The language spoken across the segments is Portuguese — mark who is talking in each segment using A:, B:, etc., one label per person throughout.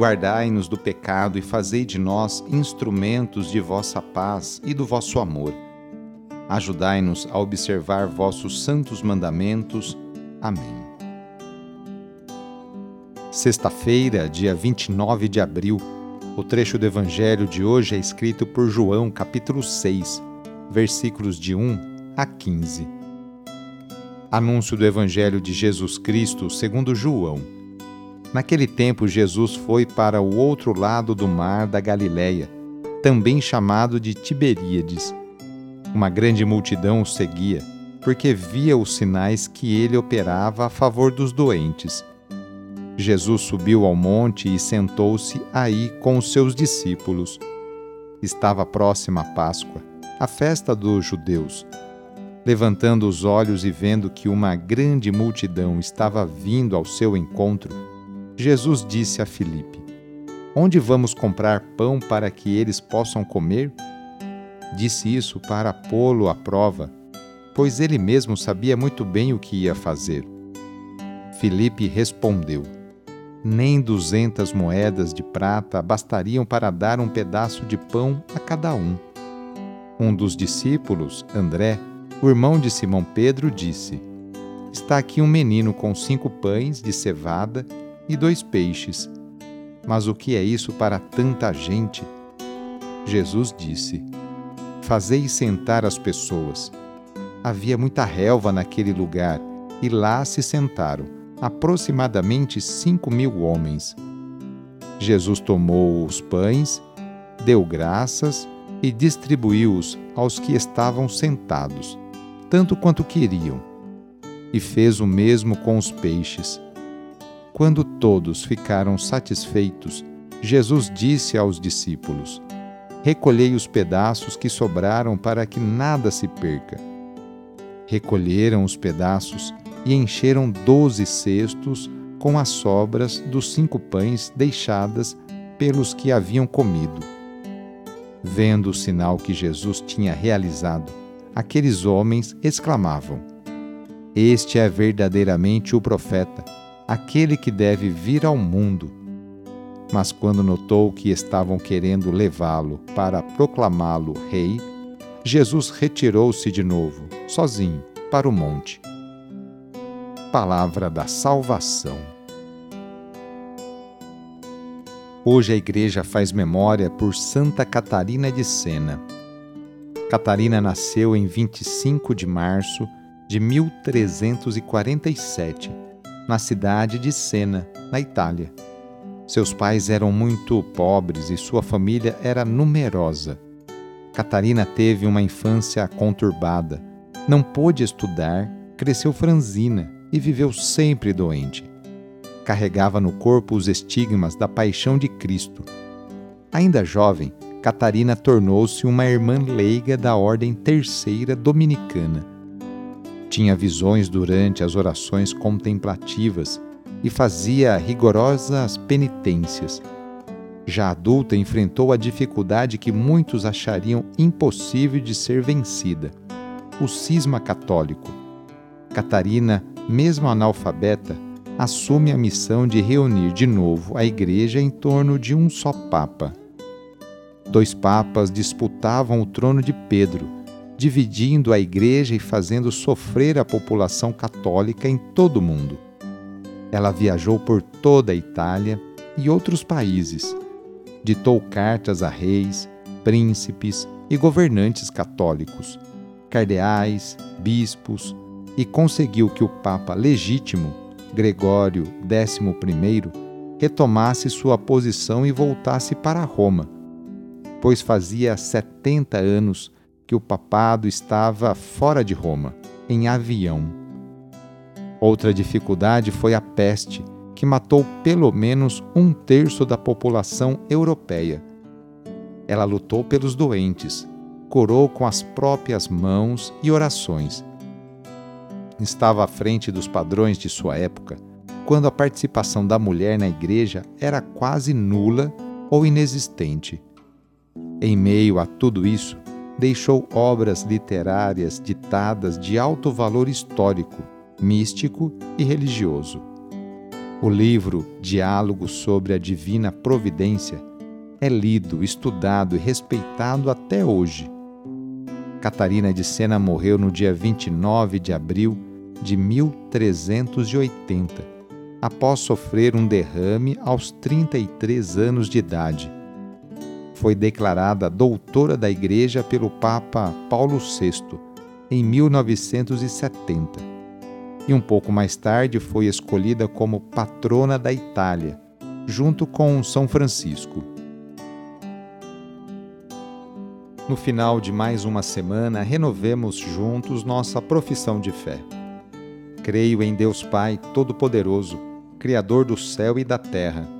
A: Guardai-nos do pecado e fazei de nós instrumentos de vossa paz e do vosso amor. Ajudai-nos a observar vossos santos mandamentos. Amém. Sexta-feira, dia 29 de abril, o trecho do Evangelho de hoje é escrito por João, capítulo 6, versículos de 1 a 15. Anúncio do Evangelho de Jesus Cristo segundo João. Naquele tempo, Jesus foi para o outro lado do mar da Galiléia, também chamado de Tiberíades. Uma grande multidão o seguia, porque via os sinais que ele operava a favor dos doentes Jesus subiu ao monte e sentou-se aí com os seus discípulos. Estava próxima a Páscoa, a festa dos judeus. Levantando os olhos e vendo que uma grande multidão estava vindo ao seu encontro, Jesus disse a Filipe: Onde vamos comprar pão para que eles possam comer? Disse isso para pô-lo à prova, pois ele mesmo sabia muito bem o que ia fazer. Filipe respondeu: nem duzentas moedas de prata bastariam para dar um pedaço de pão a cada um. Um dos discípulos, André, o irmão de Simão Pedro, disse: Está aqui um menino com cinco pães de cevada e dois peixes. Mas o que é isso para tanta gente? Jesus disse: Fazei sentar as pessoas. Havia muita relva naquele lugar, e lá se sentaram aproximadamente cinco mil homens. Jesus tomou os pães, deu graças e distribuiu-os aos que estavam sentados, tanto quanto queriam, e fez o mesmo com os peixes. Quando todos ficaram satisfeitos, Jesus disse aos discípulos: Recolhei os pedaços que sobraram para que nada se perca. Recolheram os pedaços e encheram doze cestos com as sobras dos cinco pães deixadas pelos que haviam comido. Vendo o sinal que Jesus tinha realizado, aqueles homens exclamavam: Este é verdadeiramente o profeta, aquele que deve vir ao mundo. Mas quando notou que estavam querendo levá-lo para proclamá-lo rei, Jesus retirou-se de novo, sozinho, para o monte palavra da salvação. Hoje a Igreja faz memória por Santa Catarina de Sena. Catarina nasceu em 25 de março de 1347, na cidade de Sena, na Itália. Seus pais eram muito pobres e sua família era numerosa. Catarina teve uma infância conturbada, não pôde estudar, cresceu franzina e viveu sempre doente. Carregava no corpo os estigmas da paixão de Cristo. Ainda jovem, Catarina tornou-se uma irmã leiga da Ordem Terceira Dominicana. Tinha visões durante as orações contemplativas e fazia rigorosas penitências. Já adulta, enfrentou a dificuldade que muitos achariam impossível de ser vencida: o cisma católico. Catarina mesmo analfabeta, assume a missão de reunir de novo a Igreja em torno de um só Papa. Dois papas disputavam o trono de Pedro, dividindo a Igreja e fazendo sofrer a população católica em todo o mundo. Ela viajou por toda a Itália e outros países, ditou cartas a reis, príncipes e governantes católicos, cardeais, bispos, e conseguiu que o Papa legítimo, Gregório XI, retomasse sua posição e voltasse para Roma, pois fazia 70 anos que o papado estava fora de Roma, em avião. Outra dificuldade foi a peste, que matou pelo menos um terço da população europeia. Ela lutou pelos doentes, curou com as próprias mãos e orações. Estava à frente dos padrões de sua época, quando a participação da mulher na igreja era quase nula ou inexistente. Em meio a tudo isso, deixou obras literárias ditadas de alto valor histórico, místico e religioso. O livro Diálogo sobre a Divina Providência é lido, estudado e respeitado até hoje. Catarina de Sena morreu no dia 29 de abril de 1380, após sofrer um derrame aos 33 anos de idade foi declarada doutora da Igreja pelo Papa Paulo VI em 1970 e um pouco mais tarde foi escolhida como patrona da Itália, junto com São Francisco. No final de mais uma semana, renovemos juntos nossa profissão de fé. Creio em Deus Pai Todo-Poderoso, Criador do céu e da terra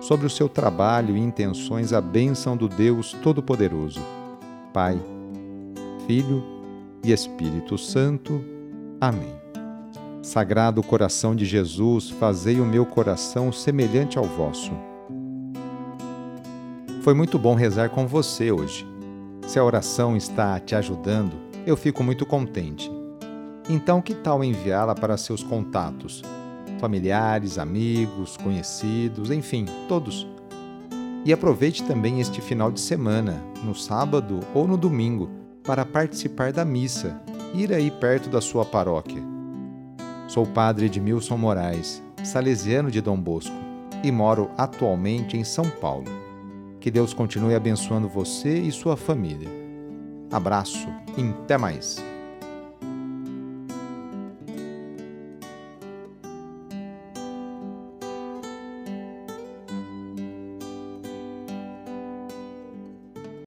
A: sobre o seu trabalho e intenções a bênção do Deus Todo-Poderoso, Pai, Filho e Espírito Santo. Amém. Sagrado coração de Jesus, fazei o meu coração semelhante ao vosso. Foi muito bom rezar com você hoje. Se a oração está te ajudando, eu fico muito contente. Então, que tal enviá-la para seus contatos? Familiares, amigos, conhecidos, enfim, todos. E aproveite também este final de semana, no sábado ou no domingo, para participar da missa, ir aí perto da sua paróquia. Sou o padre Edmilson Moraes, salesiano de Dom Bosco, e moro atualmente em São Paulo. Que Deus continue abençoando você e sua família. Abraço e até mais!